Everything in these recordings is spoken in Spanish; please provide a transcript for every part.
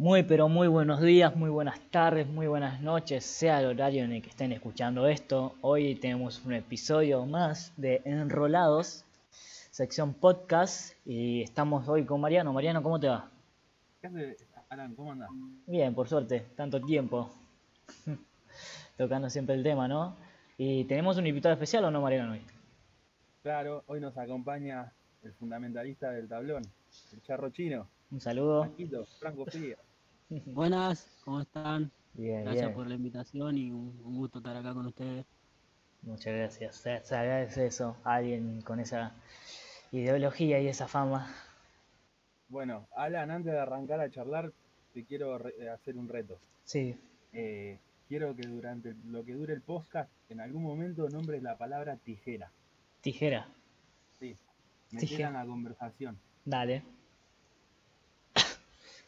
Muy pero muy buenos días, muy buenas tardes, muy buenas noches, sea el horario en el que estén escuchando esto. Hoy tenemos un episodio más de Enrolados, sección podcast, y estamos hoy con Mariano. Mariano, ¿cómo te va? ¿Qué haces, Alan? ¿Cómo andás? Bien, por suerte, tanto tiempo. Tocando siempre el tema, ¿no? Y tenemos un invitado especial o no, Mariano, hoy. Claro, hoy nos acompaña el fundamentalista del tablón, el charro chino, Un saludo. Franco Frías. Buenas, ¿cómo están? Bien, Gracias bien. por la invitación y un, un gusto estar acá con ustedes. Muchas gracias. Se, se agradece eso a alguien con esa ideología y esa fama. Bueno, Alan, antes de arrancar a charlar, te quiero eh, hacer un reto. Sí, Eh, quiero que durante lo que dure el podcast, en algún momento nombres la palabra tijera. tijera. Sí, Tijera. metela en la conversación. Dale.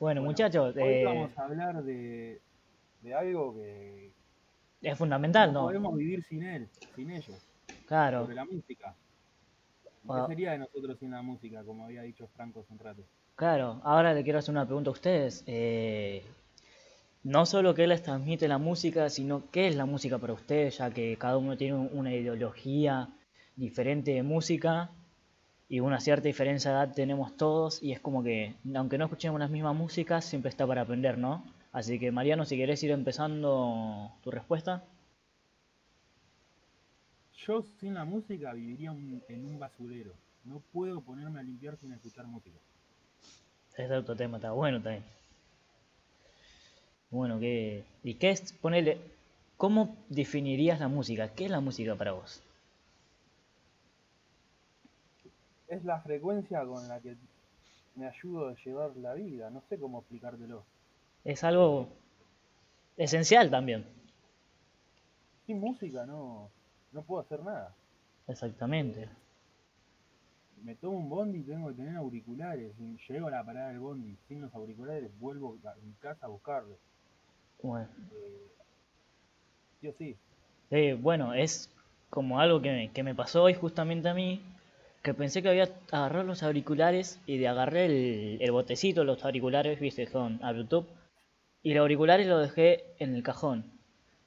Bueno, Bueno, muchachos, Hoy eh, vamos a hablar de, de algo que es fundamental, no ¿no? podemos vivir sin él, sin ellos, Claro. sobre la música. ¿Y Ah. ¿Qué sería de nosotros sin la música, como había dicho Franco hace un rato? Claro, ahora le quiero hacer una pregunta a ustedes. Eh, no solo qué les transmite la música, sino qué es la música para ustedes, ya que cada uno tiene un- una ideología diferente de música y una cierta diferencia de edad tenemos todos y es como que, aunque no escuchemos las mismas músicas, siempre está para aprender, ¿no? Así que Mariano, si querés ir empezando tu respuesta. Yo sin la música viviría un- en un basurero. No puedo ponerme a limpiar sin escuchar música. Ese es otro tema, está bueno también. Bueno, ¿qué, ¿y qué es? Ponele, ¿cómo definirías la música? ¿Qué es la música para vos? Es la frecuencia con la que me ayudo a llevar la vida. No sé cómo explicártelo. Es algo esencial también. Sin música no, no puedo hacer nada. Exactamente. Me tomo un bondi y tengo que tener auriculares. Y llego a la parada del bondi sin los auriculares, vuelvo a mi casa a buscarlos. Bueno, Eh, sí o sí. eh, bueno, es como algo que me, que me pasó hoy justamente a mí, que pensé que había agarrado los auriculares y de agarré el, el botecito, los auriculares, viste, son a Bluetooth, y los auriculares los dejé en el cajón.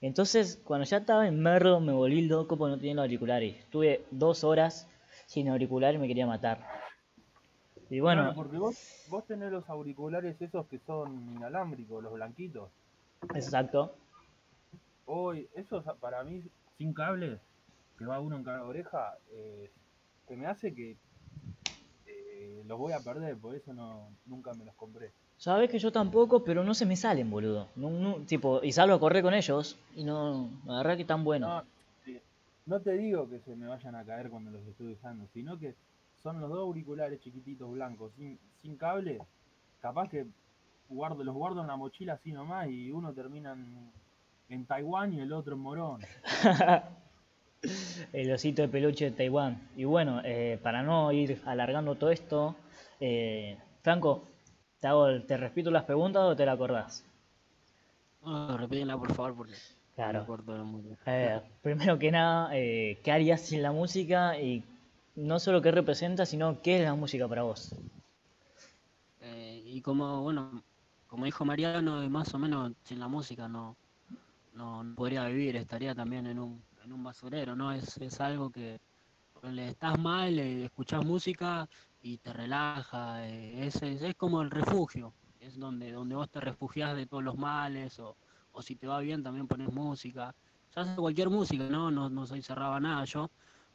Entonces, cuando ya estaba en merlo, me volví loco porque no tenía los auriculares. Estuve dos horas sin auriculares y me quería matar. Y bueno, Claro, porque vos, vos tenés los auriculares esos que son inalámbricos, los blanquitos. exacto. Hoy, eso es para mí, sin cable, que va uno en cada oreja, eh, que me hace que eh, los voy a perder, por eso no, nunca me los compré. Sabes que yo tampoco, pero no se me salen, boludo. No, no, tipo, y salgo a correr con ellos y no, la verdad que tan bueno. No, te digo que se me vayan a caer cuando los estoy usando, sino que son los dos auriculares chiquititos blancos, sin, sin cable, capaz que guardo, los guardo en la mochila así nomás y uno termina en, en Taiwán y el otro en Morón. El osito de peluche de Taiwán. Y bueno, eh, para no ir alargando todo esto, eh, Franco, ¿te, hago, ¿te repito las preguntas o te la acordás? Oh, repítenla por favor porque Claro. me corto la música. A ver, primero que nada, eh, ¿qué harías sin la música? Y no solo qué representa, sino qué es la música para vos. Y como, bueno, como dijo Mariano, más o menos sin la música no, no, no podría vivir, estaría también en un, en un basurero, ¿no? Es, es algo que le estás mal, eh, escuchás música y te relaja, eh, es, es, es como el refugio, es donde, donde vos te refugias de todos los males o, o si te va bien también pones música, ya sea cualquier música, ¿no? No, no soy cerrado a nada yo,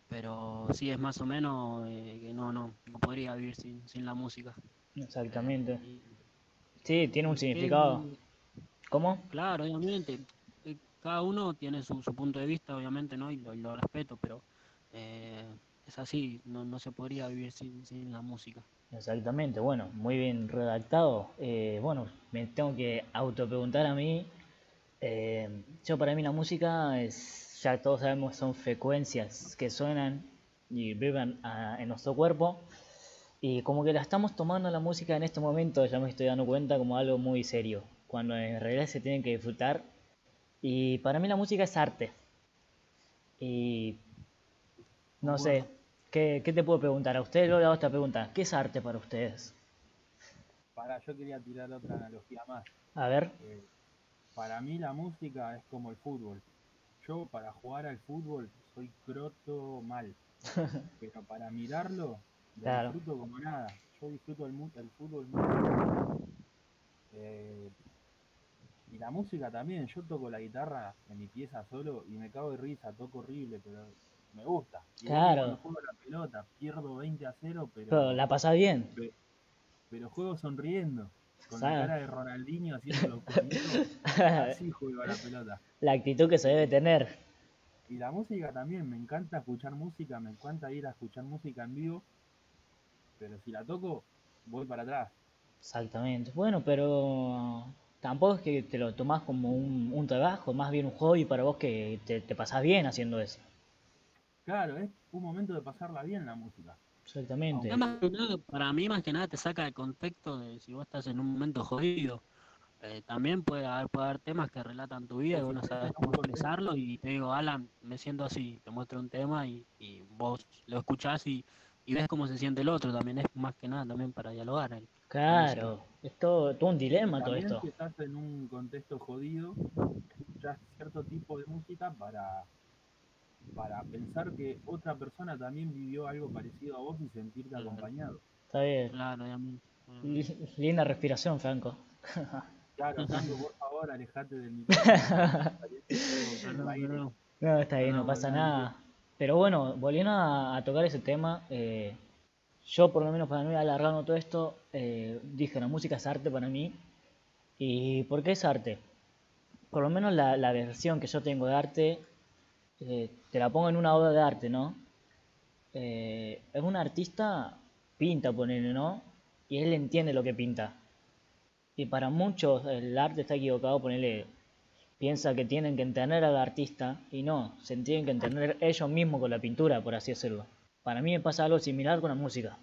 pero sí es más o menos eh, que no, no, no podría vivir sin, sin la música. Exactamente. Y- Sí, tiene un significado. ¿Cómo? Claro, obviamente. Cada uno tiene su, su punto de vista, obviamente, ¿no? Y lo, y lo respeto, pero eh, es así, no, no se podría vivir sin, sin la música. Exactamente, bueno, muy bien redactado. Eh, bueno, me tengo que autopreguntar a mí. eh, yo para mí la música es, ya todos sabemos, son frecuencias que suenan y vibran ah, en nuestro cuerpo. Y como que la estamos tomando la música en este momento, ya me estoy dando cuenta como algo muy serio, cuando en realidad se tiene que disfrutar. Y para mí la música es arte. Y no sé, ¿qué, qué te puedo preguntar? A ustedes luego le hago esta pregunta. ¿Qué es arte para ustedes? Para, yo quería tirar otra analogía más. A ver, Eh, para mí la música es como el fútbol. Yo para jugar al fútbol soy croto mal, pero para mirarlo lo Claro. disfruto como nada. Yo disfruto el, mu- el fútbol mucho. Eh, y la música también, yo toco la guitarra en mi pieza solo y me cago de risa, toco horrible, pero me gusta. Y Claro. Cuando juego la pelota, pierdo 20 a 0, pero, pero la pasás bien. pe- pero juego sonriendo. Con Sabe. la cara de Ronaldinho haciendo los comienzos, así juego a la pelota. La actitud que se debe tener. Y la música también, me encanta escuchar música, me encanta ir a escuchar música en vivo, pero si la toco, voy para atrás. Exactamente. Bueno, pero tampoco es que te lo tomás como un, un trabajo, más bien un hobby para vos que te, te pasás bien haciendo eso. Claro, es un momento de pasarla bien la música. Exactamente. Ya más que nada, para mí más que nada te saca el contexto de si vos estás en un momento jodido. Eh, también puede haber, puede haber temas que relatan tu vida y vos no sabes cómo expresarlo y te digo, Alan, me siento así, te muestro un tema y, y vos lo escuchás y, y ves cómo se siente el otro, también es más que nada también para dialogar. el- Claro, es todo, todo un dilema todo También esto. si estás en un contexto jodido, escuchás cierto tipo de música para, para pensar que otra persona también vivió algo parecido a vos y sentirte Claro. acompañado. Está bien. Claro. Li- Linda respiración, Franco. Claro, Franco, por favor, alejate del micrófono. No, está bien, no No, pasa nada. Pero bueno, volviendo a, a tocar ese tema, eh, yo por lo menos para mí, alargando todo esto, eh, dije, la música es arte para mí. ¿Y por qué es arte? Por lo menos la, la versión que yo tengo de arte, eh, te la pongo en una obra de arte, ¿no? Eh, es un artista, pinta, ponele, ¿no? Y él entiende lo que pinta. Y para muchos el arte está equivocado, ponerle piensa que tienen que entender al artista y no, se tienen que entender ellos mismos con la pintura, por así decirlo. Para mí me pasa algo similar con la música.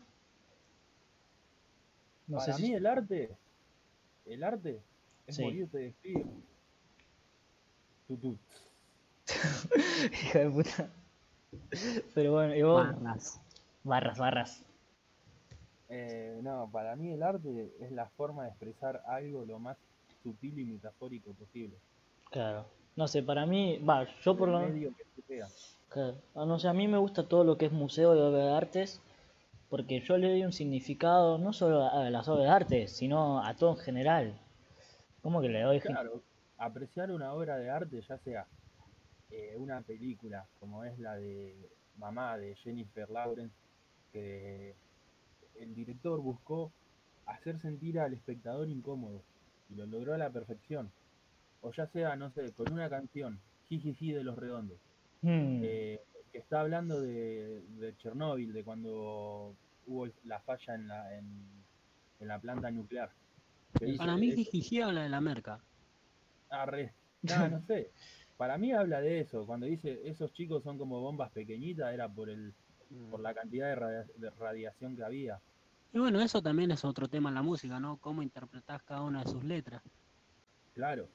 No sé Para si- mí el arte, el arte es Sí. morirte de frío. Tutú. Hijo de puta. Pero bueno, y vos, Barras. barras, barras. Eh, no, para mí el arte es la forma de expresar algo lo más sutil y metafórico posible. Claro. No sé, para mí, va, yo por lo. Claro. Ah, No sé, a mí me gusta todo lo que es museo y obra de artes, porque yo le doy un significado no solo a las obras de arte, sino a todo en general. ¿Cómo que le doy? Claro, apreciar una obra de arte, ya sea eh, una película como es la de Mamá de Jennifer Lawrence, que el director buscó hacer sentir al espectador incómodo y lo logró a la perfección. O ya sea, no sé, con una canción, Jijiji de los Redondos, Hmm, eh, que está hablando de, de Chernóbil, de cuando hubo la falla en la, en, en la planta nuclear. Para mí, es- Jijiji habla de la merca. Ah, re. Nah, no sé. Para mí habla de eso. Cuando dice esos chicos son como bombas pequeñitas, era por el por la cantidad de, radia- de radiación que había. Y bueno, eso también es otro tema en la música, ¿no? Cómo interpretás cada una de sus letras. Claro.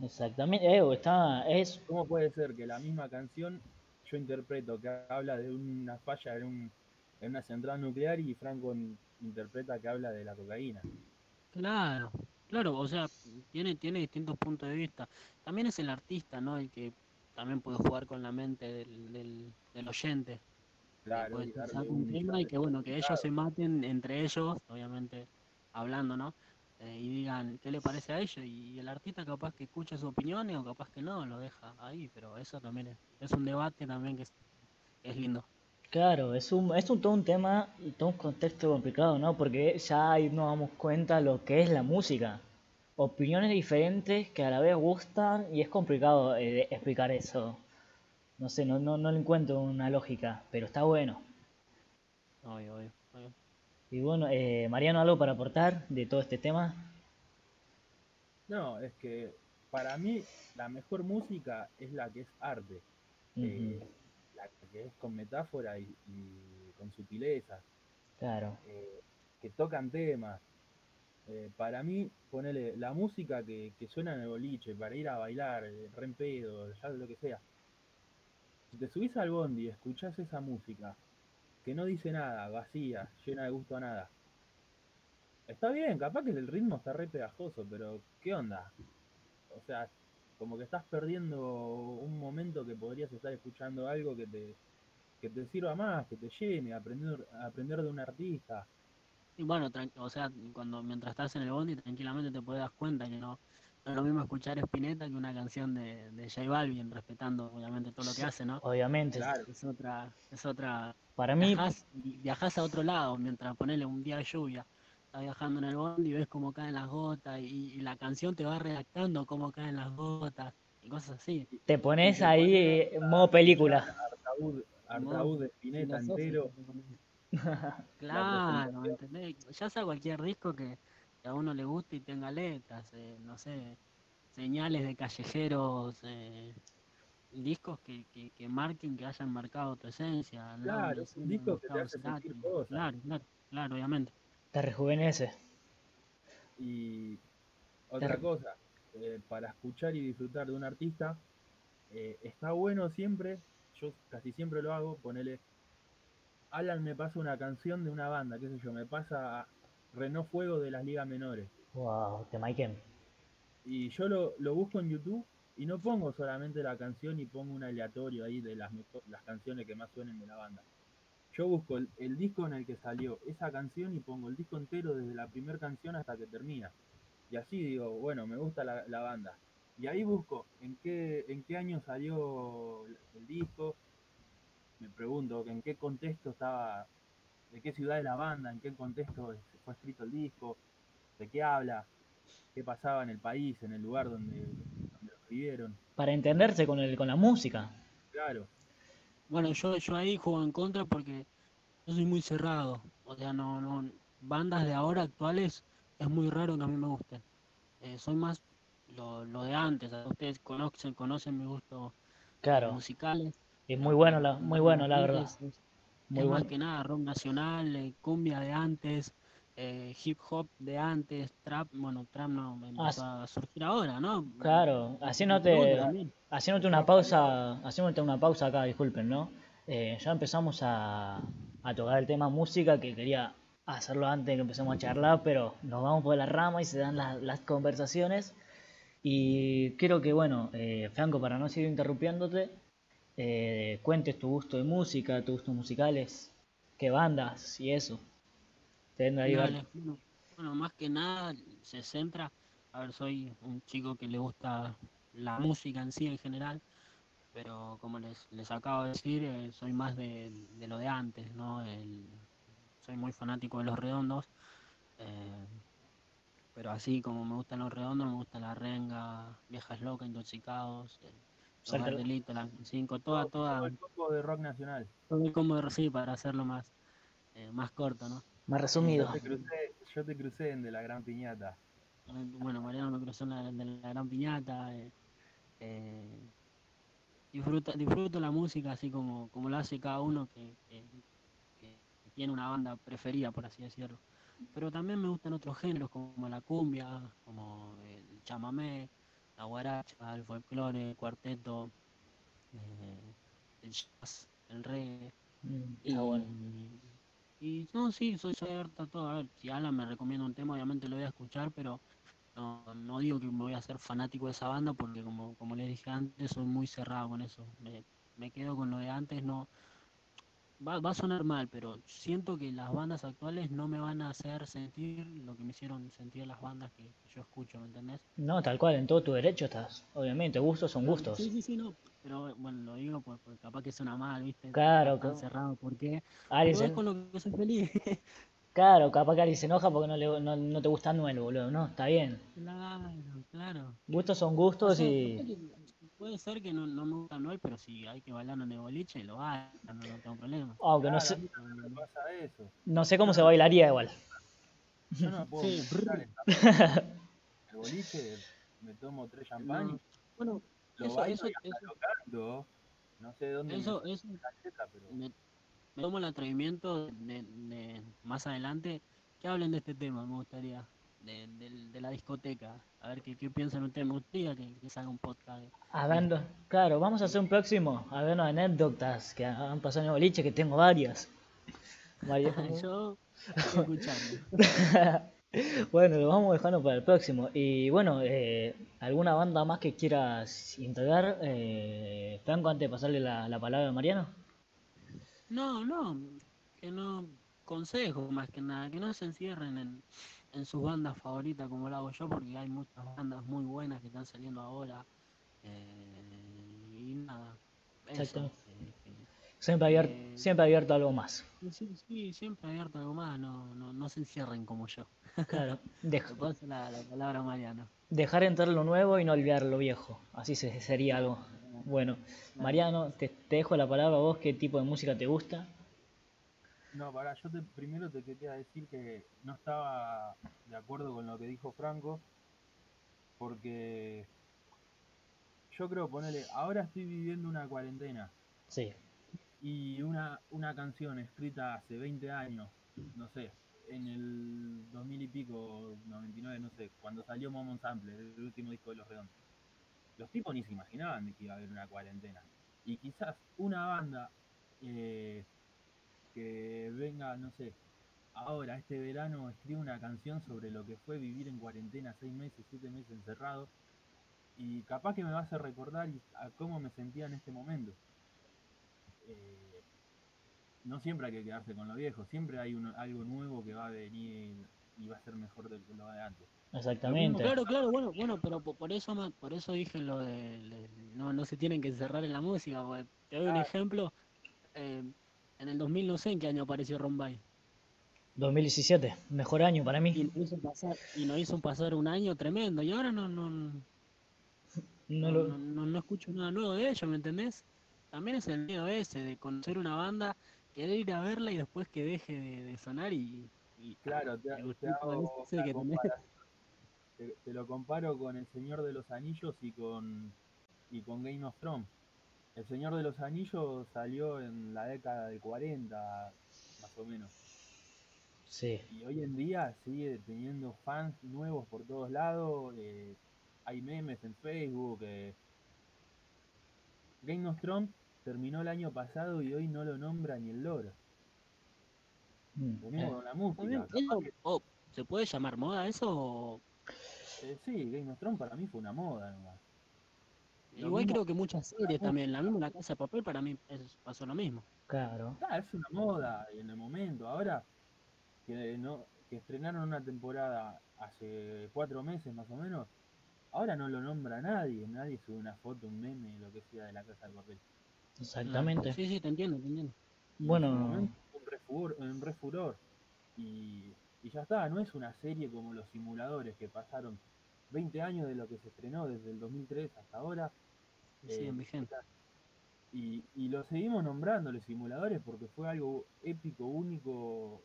Exactamente, eh, está, es, ¿Cómo puede ser que la misma canción yo interpreto que habla de una falla en, un, en una central nuclear y Franco in- interpreta que habla de la cocaína? Claro, claro, o sea, tiene, tiene distintos puntos de vista. También es el artista, ¿no? El que también puede jugar con la mente del, del, del oyente. Claro, puede y un tema y que bueno, que ellos se maten entre ellos, obviamente hablando, ¿no? Eh, y digan qué le parece a ellos y el artista capaz que escucha su opinión o capaz que no, lo deja ahí, pero eso también es, es un debate también que es, es lindo. claro, es un, es un, todo un tema y todo un contexto complicado, ¿no? Porque ya ahí nos damos cuenta lo que es la música. Opiniones diferentes que a la vez gustan y es complicado eh, explicar eso. No sé, no, no, no le encuentro una lógica, pero está bueno. Obvio, obvio. Y bueno, eh, Mariano, ¿algo para aportar de todo este tema? No, es que para mí la mejor música es la que es arte. eh, la que es con metáfora y, y con sutileza, Claro, eh, que tocan temas. Eh, para mí, ponele la música que, que suena en el boliche para ir a bailar, eh, re en pedo, ya lo que sea. Si te subís al bondi y escuchás esa música que no dice nada, vacía, llena de gusto a nada, Está bien, capaz que el ritmo está re pegajoso, pero ¿qué onda? O sea, como que estás perdiendo un momento que podrías estar escuchando algo que te, que te sirva más, que te llene, aprender, aprender de un artista. Y bueno, o sea, cuando mientras estás en el bondi tranquilamente te puedes dar cuenta que no, lo mismo escuchar Spinetta que una canción de, de J Balvin, respetando obviamente todo lo que hace, ¿no? Obviamente. Es otra, es otra. Para mí. Viajás, a otro lado mientras ponerle un día de lluvia. Estás viajando en el bondi y ves cómo caen las gotas y, la canción te va redactando cómo caen las gotas y cosas así. Te pones ahí en modo película. Artaúd, de Spinetta entero. claro, ¿entendés? Ya sea cualquier disco que a uno le guste y tenga letras, eh, no sé, señales de callejeros, eh, discos que, que, marquen, que hayan marcado tu esencia. Claro, discos que te hacen sentir cosas. Claro, claro, claro, obviamente. Te rejuvenece. Y otra cosa, eh, para escuchar y disfrutar de un artista, está bueno siempre, yo casi siempre lo hago, ponele, Alan me pasa una canción de una banda, qué sé yo, me pasa Renault Fuego de las ligas menores. Wow, de Mike Y yo lo, lo, busco en YouTube y no pongo solamente la canción y pongo un aleatorio ahí de las, las canciones que más suenen de la banda. Yo busco el, disco en el que salió esa canción y pongo el disco entero desde la primera canción hasta que termina. Y así digo, bueno, me gusta la, la banda. Y ahí busco en qué, en qué año salió el disco. Me pregunto en qué contexto estaba, de qué ciudad es la banda, en qué contexto fue escrito el disco, de qué habla, qué pasaba en el país, en el lugar donde, lo escribieron. Para entenderse con, el, con la música. Claro. Bueno, yo, yo ahí juego en contra porque yo soy muy cerrado. O sea, no, no bandas de ahora actuales es muy raro que a mí me gusten. Eh, soy más lo, lo, de antes. Ustedes conocen, conocen mi gusto claro. musicales. Es muy bueno, la, muy bueno, la verdad. Es, más que nada rock nacional, eh, cumbia de antes, eh, hip hop de antes, trap, bueno, trap no empezó a surgir ahora, ¿no? Claro, haciéndote, haciéndote una pausa, haciéndote una pausa acá, disculpen, ¿no? Eh, ya empezamos a, a tocar el tema música que quería hacerlo antes de que empecemos a charlar, pero nos vamos por la rama y se dan las conversaciones. Y quiero que, bueno, eh, Franco, para no seguir interrumpiéndote, eh, cuentes tu gusto de música, tus gustos musicales, qué bandas y eso. Bueno, más que nada se centra, a ver, soy un chico que le gusta la música en sí en general, pero como les, les acabo de decir, eh, soy más de, lo de antes, ¿no? soy muy fanático de los redondos, eh, pero así como me gustan los redondos, me gusta la renga, viejas locas, intoxicados, eh, los delito, la 5, toda, toda. Todo el combo de rock nacional. Todo el combo de sí, para hacerlo más, más corto, ¿no? Más resumido. Yo te crucé, en De la Gran Piñata. Bueno, Mariano me cruzó en de la Gran Piñata. Eh, eh, disfruto, disfruto la música así como, como lo hace cada uno que, tiene una banda preferida, por así decirlo. Pero también me gustan otros géneros como la cumbia, como el chamamé, la guaracha, el folclore, el cuarteto, eh, el jazz, el reggae. Mm, y, bueno. Y no, sí, soy, soy abierto a todo. A ver, si Alan me recomienda un tema, obviamente lo voy a escuchar, pero no, no digo que me voy a hacer fanático de esa banda porque como, como les dije antes, soy muy cerrado con eso. Me, me quedo con lo de antes, no, va, va a sonar mal, pero siento que las bandas actuales no me van a hacer sentir lo que me hicieron sentir las bandas que, yo escucho, ¿me entendés? No, tal cual, en todo tu derecho estás. Obviamente, gustos son gustos. Sí, sí, sí, no. Pero bueno, lo digo porque, capaz que suena mal, ¿viste? Claro, claro. cerrado, ¿por qué? es con lo que soy feliz. Claro, capaz que alguien se enoja porque no, le, no, no te gusta nuevo, boludo. No, está bien. Claro, claro. Gustos son gustos y puede ser que no, no me gusta Noel, pero si hay que bailar en el boliche, lo bailo, no, tengo problema. Aunque no sé. No sé cómo se bailaría igual. Yo no puedo sí. el boliche, me tomo tres champán. bueno, lo eso, bailo eso, y eso, No sé dónde eso, me, eso, pero... me, me, tomo el atrevimiento de, de, más adelante que hablen de este tema, me gustaría de, de, la discoteca. A ver qué, qué piensan ustedes. Me gustaría que, que salga un podcast. Hablando, claro, vamos a hacer un próximo. A ver anécdotas que han pasado en el boliche, que tengo varias. varias. Yo escuchando. Bueno, lo vamos dejando para el próximo. Y bueno, eh, ¿alguna banda más que quieras integrar? Eh, Franco, antes de pasarle la, la palabra a Mariano. No, no, que no, consejo más que nada, que no se encierren en, en sus bandas favoritas como lo hago yo, porque hay muchas bandas muy buenas que están saliendo ahora. eh, y nada, eso. Exacto. eh, que- Siempre abierto, Eh, siempre abierto algo más. Sí, sí, siempre abierto algo más, no, no, no se encierren como yo. Claro. Dej- Le paso la, la palabra Mariano. dejar entrar lo nuevo y no olvidar lo viejo. Así se, sería algo. Bueno, Mariano, te, te dejo la palabra a vos. ¿Qué tipo de música te gusta? No, pará, yo te, primero te quería decir que no estaba de acuerdo con lo que dijo Franco, porque yo creo, ponele, ahora estoy viviendo una cuarentena Sí. y una, una canción escrita hace 20 años, no sé, en el 2000 y pico, 99, no sé, cuando salió Momon Sample, el último disco de Los Redondos. Los tipos ni se imaginaban de que iba a haber una cuarentena. Y quizás una banda eh, que venga, no sé, ahora, este verano, escribe una canción sobre lo que fue vivir en cuarentena seis meses, siete meses encerrado. Y capaz que me va a recordar a cómo me sentía en este momento. Eh, no siempre hay que quedarse con lo viejo, siempre hay uno- algo nuevo que va a venir y va a ser mejor de lo de antes. Exactamente. Claro, claro, bueno, bueno, pero po- por eso ma- por eso dije lo de, no, no se tienen que encerrar en la música, porque te doy un Ah. ejemplo, eh, en el 2000 no sé en qué año apareció Rombay, 2017, mejor año para y mí. nos hizo pasar, y nos hizo pasar un año tremendo, y ahora no, no, no, No no, lo- no- no escucho nada nuevo de ellos, ¿me entendés? También es el miedo ese de conocer una banda, querer ir a verla y después que deje de, de sonar y, y- Claro, te, hago que te lo comparo con El Señor de los Anillos y con, y con Game of Thrones. El Señor de los Anillos salió en la década del 40, más o menos. Sí. Y hoy en día sigue teniendo fans nuevos por todos lados. eh, hay memes en Facebook. eh. Game of Thrones terminó el año pasado y hoy no lo nombra ni el loro. Mm, Lo mismo eh, con la música. Eso, oh, ¿Se puede llamar moda eso? Eh, sí, Game of Thrones para mí fue una moda nomás. Lo Igual mismo- creo que muchas series también, la misma La Casa de Papel para mí es- pasó lo mismo. Claro. Ah, es una moda en el momento. Ahora que no que estrenaron una temporada hace cuatro meses más o menos, ahora no lo nombra nadie, nadie sube una foto, un meme, lo que sea de la casa de papel. Exactamente. Sí, sí, te entiendo, te entiendo. En Bueno, momento un re furor, un re furor. Y, y ya está, no es una serie como los simuladores que pasaron 20 años de lo que se estrenó desde el 2003 hasta ahora. Y siguen Eh, vigentes. Y, y lo seguimos nombrando los simuladores porque fue algo épico, único,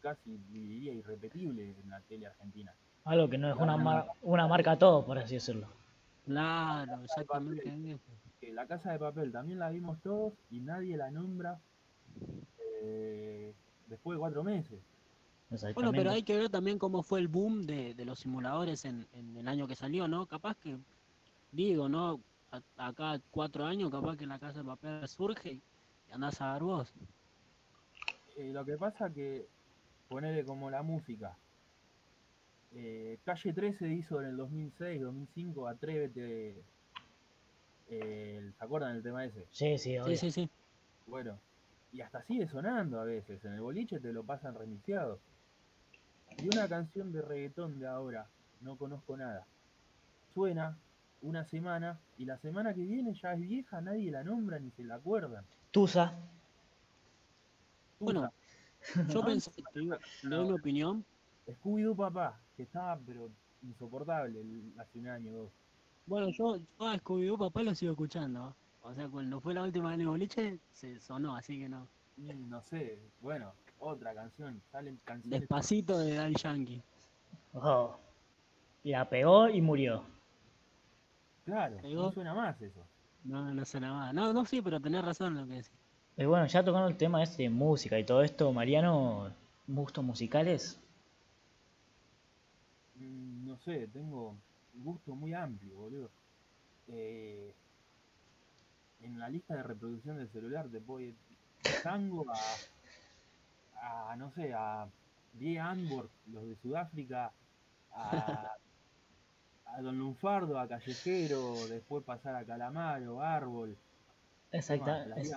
casi diría irrepetible en la tele argentina. algo que no es una, mar- una marca todo, por así decirlo. Claro, exactamente. Que la casa de papel también la vimos todos y nadie la nombra eh, después de cuatro meses. Bueno, pero hay que ver también cómo fue el boom de, de los simuladores en, en el año que salió, ¿no? Capaz que, digo, ¿no? A- acá cuatro años, capaz que la casa de papel surge y andás a ver vos. Eh, lo que pasa que, ponerle como la música, eh, Calle 13 hizo en el 2006, 2005, Atrévete, eh, ¿se acuerdan del tema ese? Sí, sí, obvio. Sí, sí, sí. Bueno, y hasta sigue sonando a veces, en el boliche te lo pasan remixeado. Y una canción de reggaetón de ahora, no conozco nada, suena una semana y la semana que viene ya es vieja, nadie la nombra ni se la acuerdan. Tusa. Bueno, yo ¿No? pensé, te digo, te doy mi opinión. Scooby-Doo papá, que estaba pero insoportable el- hace un año o dos. Bueno, yo, yo a Scooby-Doo papá lo sigo escuchando. O sea, cuando fue la última vez en el boliche, se sonó, así que no. No sé, bueno, otra canción, salen canciones. Despacito de Daddy Yankee. Oh. La pegó y murió. Claro, no suena más eso. No, no suena más. No, no, sí, pero tenés razón en lo que decís. Bueno, ya tocando el tema este de música y todo esto, Mariano, gustos musicales. Mm, No sé, tengo un gusto muy amplio, boludo. Eh, en la lista de reproducción del celular te puedo ir de tango a, a no sé, a vi a Anborg, los de Sudáfrica, a, a Don Lunfardo, a Callejero, después pasar a Calamaro, Árbol. Exacta, es-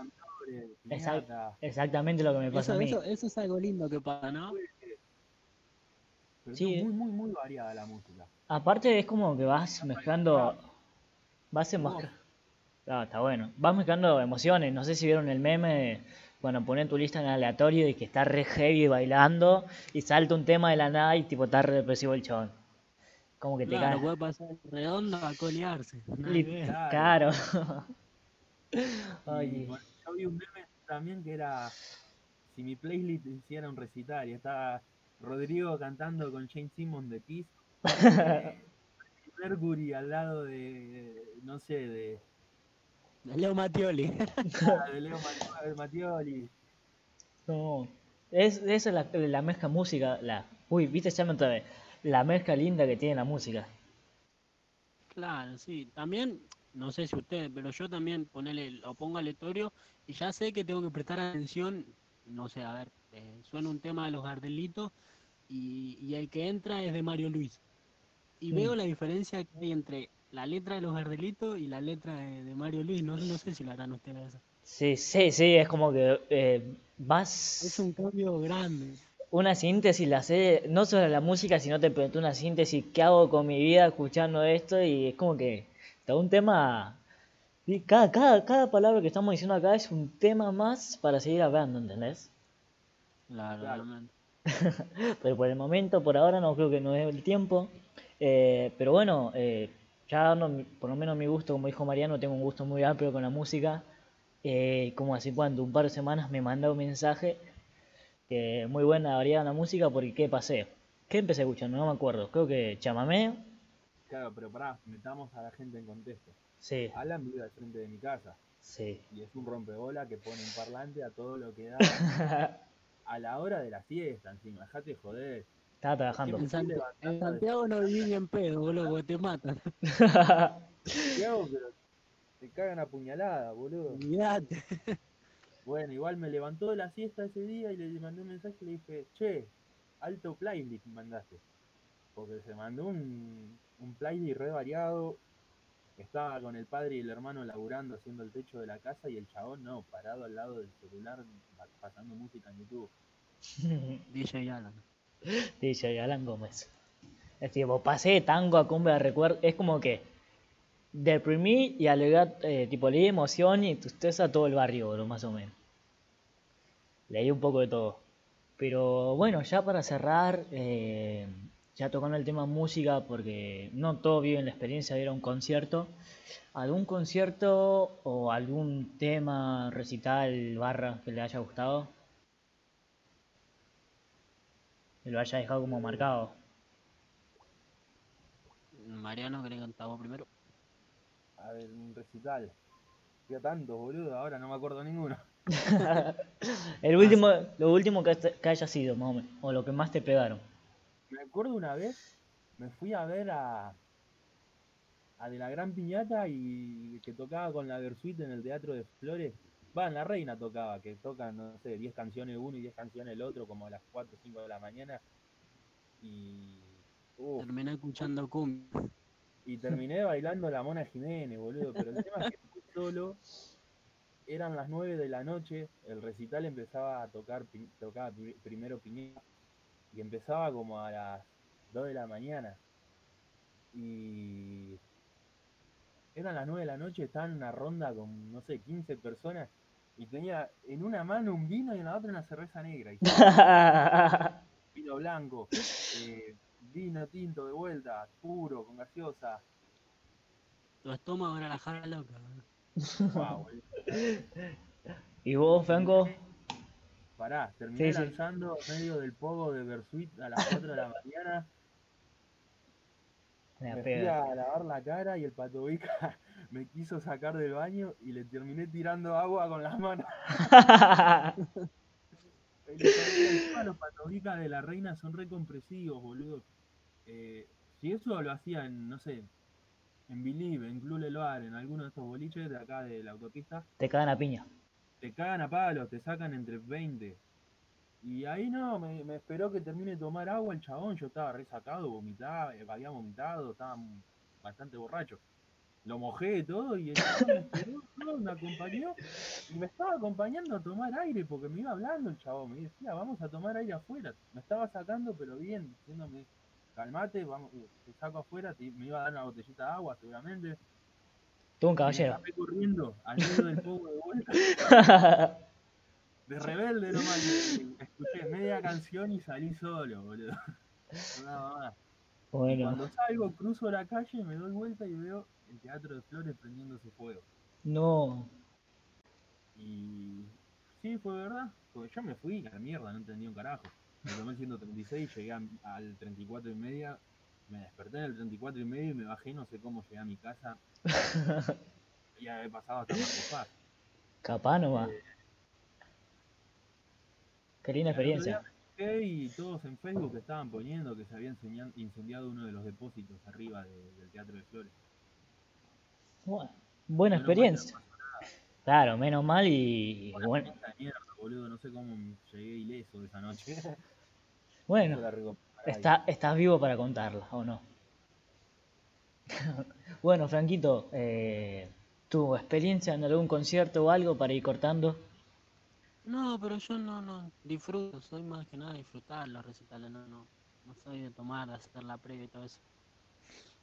exact- exactamente lo que me pasa Eso, a mí. eso, eso es algo lindo que pasa, ¿no? pero Sí, es eh. muy, muy, muy variada la música. Aparte es como que vas mezclando, vas en Vos. Ah, está bueno. Vas mezclando emociones. No sé si vieron el meme de, bueno, poner tu lista en aleatorio y que está re heavy bailando y salta un tema de la nada y tipo está re depresivo el chabón. Como que te Claro, cae. puede pasar redondo a colearse. ver. Claro. Ay, bueno, yo vi un meme también que era si mi playlist hiciera un recital y estaba Rodrigo cantando con Jane Simmons de Kiss, eh, Mercury al lado de, no sé, de, Leo Mattioli. de Leo Mat- Mattioli. no. Es, esa es la, la mezcla música. La, uy, viste, ya me otra vez. La mezcla linda que tiene la música. Claro, sí. También, no sé si ustedes, pero yo también ponele, lo pongo aleatorio y ya sé que tengo que prestar atención. No sé, a ver, eh, suena un tema de los Gardelitos y, y el que entra es de Mario Luis. Y veo la diferencia que hay entre la letra de los Gardelitos y la letra de, de Mario Luis. No, no sé si lo harán ustedes. Sí, sí, sí, es como que eh, vas... Es un cambio grande. Una síntesis, la sé, no solo la música, sino te pregunto una síntesis, ¿qué hago con mi vida escuchando esto? Y es como que todo un tema, y cada, cada, cada palabra que estamos diciendo acá es un tema más para seguir hablando, ¿entendés? Claro, Claro. realmente. Pero por el momento, por ahora no creo que no es el tiempo. Eh, pero bueno, eh, ya dando mi- por lo menos mi gusto, como dijo Mariano, tengo un gusto muy amplio con la música. Eh, como hace cuánto, un par de semanas me mandó un mensaje que muy buena variedad la música porque ¿qué pasé? ¿Qué empecé escuchando? No me acuerdo. Creo que chamamé. Claro, pero pará, metamos a la gente en contexto. Sí, Alan vive al frente de mi casa sí. y es un rompebola que pone un parlante a todo lo que da a la hora de la fiesta encima, dejate de joder. Estaba trabajando. En, Santi- levantando en Santiago no viví ni en pedo, boludo, porque te matan. Santiago, pero te cagan a puñalada, boludo. Olvídate. Bueno, igual me levantó de la siesta ese día y le mandé un mensaje y le dije, che, alto playlist mandaste. Porque se mandó un, un playlist re variado. Estaba con el padre y el hermano laburando haciendo el techo de la casa y el chabón no, parado al lado del celular pa- pasando música en YouTube. DJ Alan. Dice Alan Gómez. Es tipo, pasé de tango a cumbia de recuerdo. Es como que deprimí y alegar, eh, tipo, leí emoción y tristeza a todo el barrio, bro, más o menos. Leí un poco de todo. Pero bueno, ya para cerrar, eh, ya tocando el tema música, porque no todos viven la experiencia de ir a un concierto. ¿Algún concierto o algún tema, recital, barra que le haya gustado? Que lo haya dejado como marcado. Mariano, ¿querés cantar vos primero? A ver, un recital. Fui a tantos, boludo, ahora no me acuerdo ninguno. El último, lo último que, que haya sido, más o menos, o lo que más te pegaron. Me acuerdo una vez, me fui a ver a, a De la Gran Piñata y que tocaba con la Versuit en el Teatro de Flores. Va, en La Reina tocaba, que tocan, no sé, 10 canciones uno y 10 canciones el otro, como a las 4 o 5 de la mañana. Y. Terminé escuchando cumbia. y terminé bailando la Mona Jiménez, boludo. Pero el tema es que fui solo. Eran las 9 de la noche, el recital empezaba a tocar, tocaba pri- primero Piñata y empezaba como a las 2 de la mañana. Y eran las 9 de la noche, estaba en una ronda con, no sé, 15 personas y tenía en una mano un vino y en la otra una cerveza negra. Y vino blanco, eh, vino tinto de vuelta, puro, con gaseosa. Tu estómago era la jara loca. ¿Y vos, Franco? Pará, terminé Sí, sí. lanzando en medio del pogo de Versuit a las 4 de la mañana. Me Me fui a lavar la cara y el patobica me quiso sacar del baño y le terminé tirando agua con las manos. Los patobicas de la reina son recompresivos, boludo. Eh, si eso lo hacía en, no sé, en Believe, en Club Leloir, en alguno de estos boliches de acá de la autopista, Te cagan a piña. te cagan a palos, te sacan entre 20. Y ahí no, me, me esperó que termine de tomar agua el chabón, yo estaba resacado, vomitaba, eh, había vomitado, estaba bastante borracho. Lo mojé todo y el chabón me esperó, me acompañó y me estaba acompañando a tomar aire porque me iba hablando el chabón, me decía, vamos a tomar aire afuera. Me estaba sacando pero bien, diciéndome, calmate, vamos, eh, te saco afuera, te- me iba a dar una botellita de agua seguramente. Tú un me caballero. escapé corriendo al medio del fuego de vuelta. De rebelde nomás, escuché media canción y salí solo, boludo. Nada más. Y bueno, cuando salgo, cruzo la calle, me doy vuelta y veo el Teatro de Flores prendiéndose fuego. no. Y sí, fue verdad, porque yo me fui a la mierda, no entendí un carajo. Me tomé el 136, llegué a- al 34 y media, me desperté en el 34 y medio y me bajé, no sé cómo llegué a mi casa. Y había pasado hasta más paz. Capaz nomás. Eh, Qué linda experiencia. y todos en Facebook estaban poniendo que se había incendiado uno de los depósitos arriba de- del Teatro de Flores. Buena, buena Menos mal que no experiencia. Claro, menos mal y, bueno. de mierda, boludo, no sé cómo llegué ileso esa noche. Bueno, está, estás vivo para contarla, ¿o no? Bueno, Franquito, eh, ¿tu experiencia en algún concierto o algo para ir cortando? No, pero yo no, no disfruto, soy más que nada disfrutar los recitales, no, no, no soy de tomar, de hacer la previa y todo eso.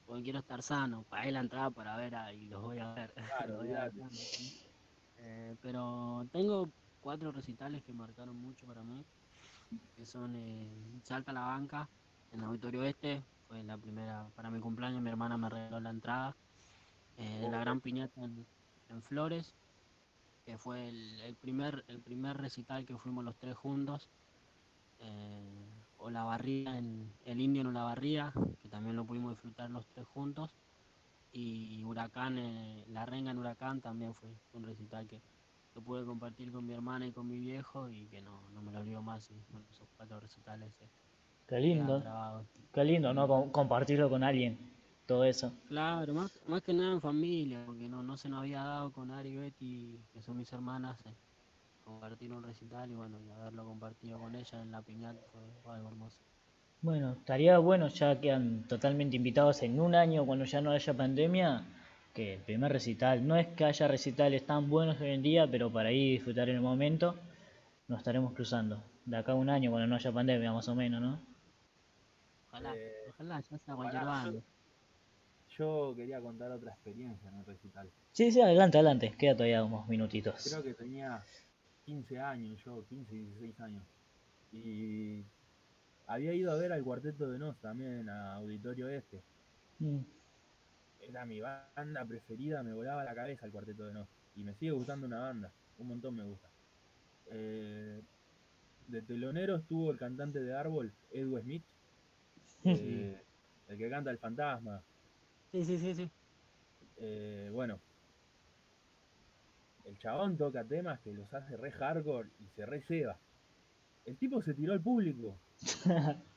Porque quiero estar sano, pagué la entrada para ver a- y los voy a ver. Claro, los voy a ver. Eh, pero tengo cuatro recitales que marcaron mucho para mí, que son eh, Salta a la Banca, en el Auditorio Este, fue la primera, para mi cumpleaños mi hermana me regaló la entrada, eh, La Gran Piñata en, Flores, que fue el, primer el primer recital que fuimos los tres juntos eh, o la barría en el indio en la barría que también lo pudimos disfrutar los tres juntos y huracán eh, la renga en huracán también fue un recital que lo pude compartir con mi hermana y con mi viejo y que no, no me lo olvido más y bueno, esos cuatro recitales eh, Qué lindo, qué lindo, ¿no? Com- compartirlo con alguien, todo eso. Claro, más, más que nada en familia, porque no, no se nos había dado con Ari y Betty, que son mis hermanas, eh, compartir un recital y bueno, y haberlo compartido con ella en la piñata fue, fue algo hermoso. Bueno, estaría bueno, ya quedan totalmente invitados en un año cuando ya no haya pandemia, que el primer recital, no es que haya recitales tan buenos hoy en día, pero para ir a disfrutar en el momento, nos estaremos cruzando. De acá a un año cuando no haya pandemia, más o menos, ¿no? Ojalá, Eh, ojalá, ya sea cualquier bando. Yo quería contar otra experiencia en el recital. Sí, sí, adelante, adelante, queda todavía unos minutitos. Creo que tenía 15 años, yo, 15, 16 años. Y había ido a ver al Cuarteto de Nos también a Auditorio Este. Mm, Era mi banda preferida, me volaba la cabeza el Cuarteto de Nos. Y me sigue gustando una banda, un montón me gusta. Eh, de telonero estuvo el cantante de Árbol, Edu Smith, eh, el que canta El Fantasma. Sí, sí, sí, sí. Eh, bueno, el chabón toca temas que los hace re hardcore y se re ceba. El tipo se tiró al público.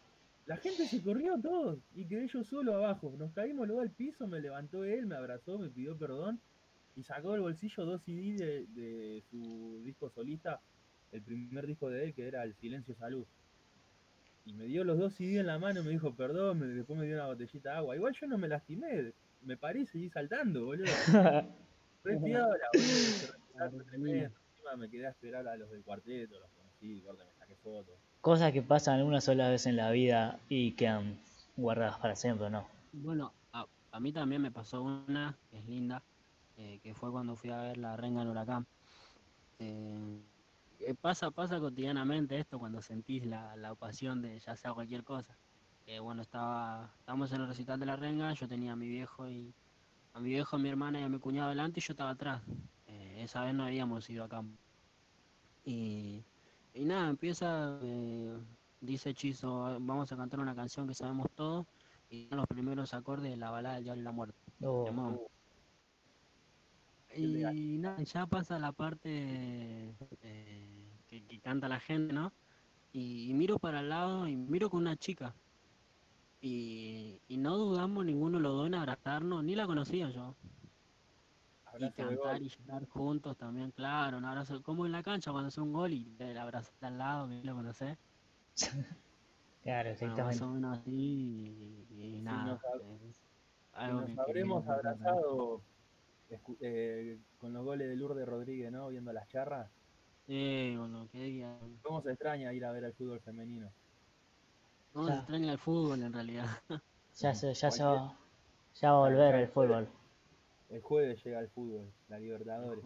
La gente se corrió todos y quedé yo solo abajo. Nos caímos luego al piso, me levantó él, me abrazó, me pidió perdón y sacó del bolsillo dos CD de, de su disco solista, el primer disco de él que era El Silencio Salud. Y me dio los dos CD en la mano, me dijo perdón, me- después me dio una botellita de agua. Igual yo no me lastimé, me paré y seguí saltando, boludo. Piola, boludo, me quedé a esperar a los del cuarteto, los conocí, corte, me saqué fotos. Cosas que pasan una sola vez en la vida y quedan guardadas para siempre, ¿no? Bueno, a, a mí también me pasó una que es linda, eh, que fue cuando fui a ver la renga en huracán. Eh, eh, pasa, pasa cotidianamente esto cuando sentís la, la pasión de ya sea cualquier cosa. Que bueno, estaba, estábamos en el recital de la renga, yo tenía a mi viejo y a mi viejo, a mi hermana y a mi cuñado delante y yo estaba atrás. Eh, esa vez no habíamos ido a campo. Y, y nada, empieza, eh, dice Chizo, vamos a cantar una canción que sabemos todos y los primeros acordes de la balada del Diablo y la Muerte. Oh, Temón. Y nada, ya pasa la parte eh, que, que canta la gente, ¿no? Y, y miro para el lado y miro con una chica. Y, y no dudamos ninguno de los dos en abrazarnos, ni la conocía yo. A cantar y llorar juntos también, claro, un abrazo, como en la cancha cuando hace un gol y el abrazo al lado, que lo conocés. claro, exactamente. más o menos así y, nada. Nos, habremos abrazado eh, con los goles de Lourdes Rodríguez, ¿no? Viendo las charras. Sí, bueno, qué día. ¿Cómo se extraña ir a ver al fútbol femenino? ¿Cómo se extraña el fútbol en realidad? ya se, ya se va, ya va a volver el fútbol. El jueves llega el fútbol, la Libertadores.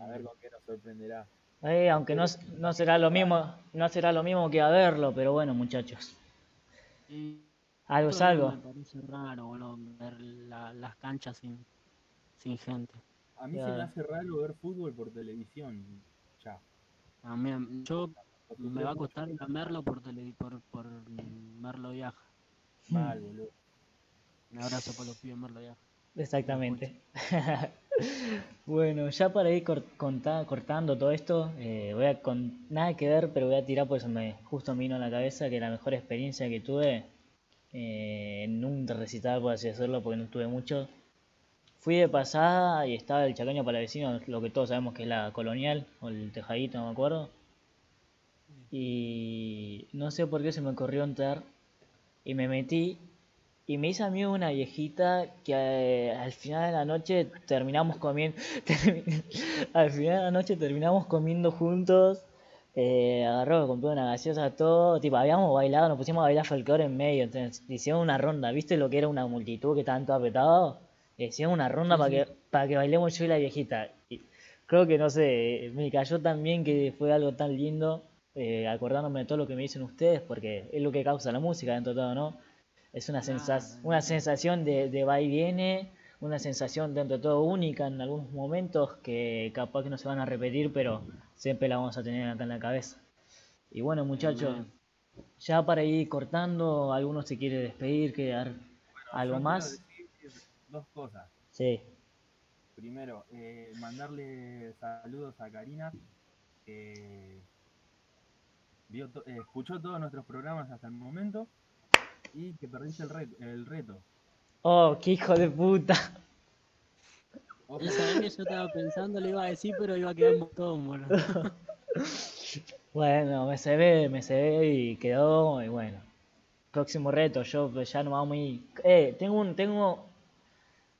A ver con qué nos sorprenderá. Eh, aunque no, no será lo mismo, no será lo mismo que a verlo, pero bueno, muchachos. algo es algo. Me parece raro, ver las canchas sin, sin gente. A mí se me hace raro ver fútbol por televisión, ya. También, yo me va a costar verlo por, tele, por, por Merlo Viaja. Mal, boludo. Un abrazo por los pibes Merlo Viaja. Exactamente. bueno, ya para ir cortando todo esto, eh, voy a con nada que ver, pero voy a tirar pues me justo me vino a la cabeza que la mejor experiencia que tuve eh, en un recital, por así decirlo, porque no tuve mucho. Fui de pasada y estaba el Chacaño para vecino, lo que todos sabemos que es la colonial, o el tejadito, no me acuerdo. Y no sé por qué se me ocurrió entrar y me metí y me hizo a mí una viejita que eh, al final de la noche terminamos comiendo. al final de la noche terminamos comiendo juntos. Eh, agarró, compró una gaseosa, todo. Tipo, habíamos bailado, nos pusimos a bailar folclore en medio. Entonces, hicieron una ronda. ¿Viste lo que era una multitud que tanto apretado? Hicieron una ronda para que para que bailemos yo y la viejita. Y creo que no sé, me cayó también que fue algo tan lindo. Eh, acordándome de todo lo que me dicen ustedes, porque es lo que causa la música dentro de todo, ¿no? Es una, una sensación de, de va y viene, una sensación dentro de todo única en algunos momentos que capaz que no se van a repetir, pero siempre la vamos a tener acá en la cabeza. Y bueno, muchachos, ya para ir cortando, alguno se quiere despedir, quedar algo más. Dos cosas. Sí. Primero, eh, mandarle saludos a Karina, que vio eh, escuchó todos nuestros programas hasta el momento y que perdiste el reto. El reto. Oh, qué hijo de puta. Esa vez que yo estaba pensando, le iba a decir, pero iba a quedar un boludo. bueno, me se ve, me se ve y quedó, y bueno. Próximo reto, yo ya no vamos muy... Eh, tengo un, tengo,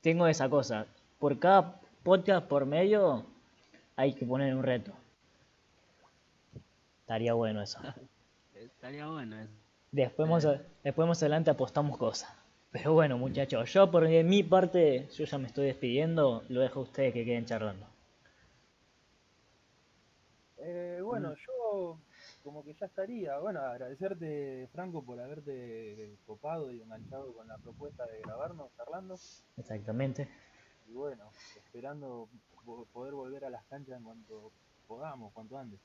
tengo esa cosa. Por cada podcast por medio hay que poner un reto. Estaría bueno eso. Estaría bueno eso. Después más, después más adelante apostamos cosas. Pero bueno, muchachos, yo por mi parte, yo ya me estoy despidiendo, lo dejo a ustedes que queden charlando. Eh, bueno, yo como que ya estaría. Bueno, agradecerte, Franco, por haberte copado y enganchado con la propuesta de grabarnos charlando. Exactamente. Y bueno, esperando poder volver a las canchas en cuanto podamos, cuanto antes.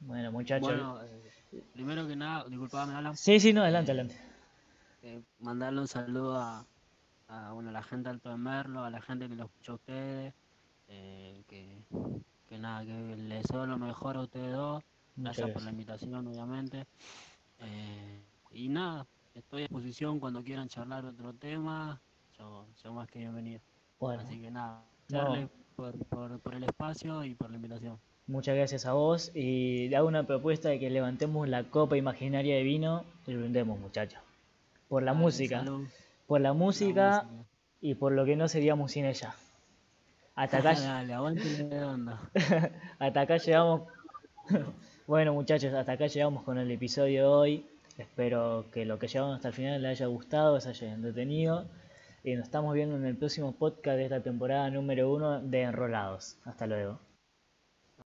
Bueno, muchachos. Bueno, eh, primero que nada, disculpame, Alan. Sí, sí, no, adelante, adelante. Eh, mandarle un saludo a, a, bueno, la gente de Alto de Merlo, a la gente que lo escuchó a ustedes. Eh, que, que nada, que les deseo lo mejor a ustedes dos. Gracias, por la invitación, obviamente. y nada, estoy a disposición cuando quieran charlar otro tema. Yo soy más que bienvenido. Bueno. Así que nada, darle por, por, por el espacio y por la invitación. Muchas gracias a vos y le hago una propuesta de que levantemos la copa imaginaria de vino y lo brindemos, muchachos. Por la música. Por la música, y por lo que no seríamos sin ella. Hasta acá, hasta acá llegamos. bueno, muchachos, hasta acá llegamos con el episodio de hoy. Espero que lo que llegamos hasta el final les haya gustado, les haya entretenido. Y nos estamos viendo en el próximo podcast de esta temporada número uno de Enrolados. Hasta luego.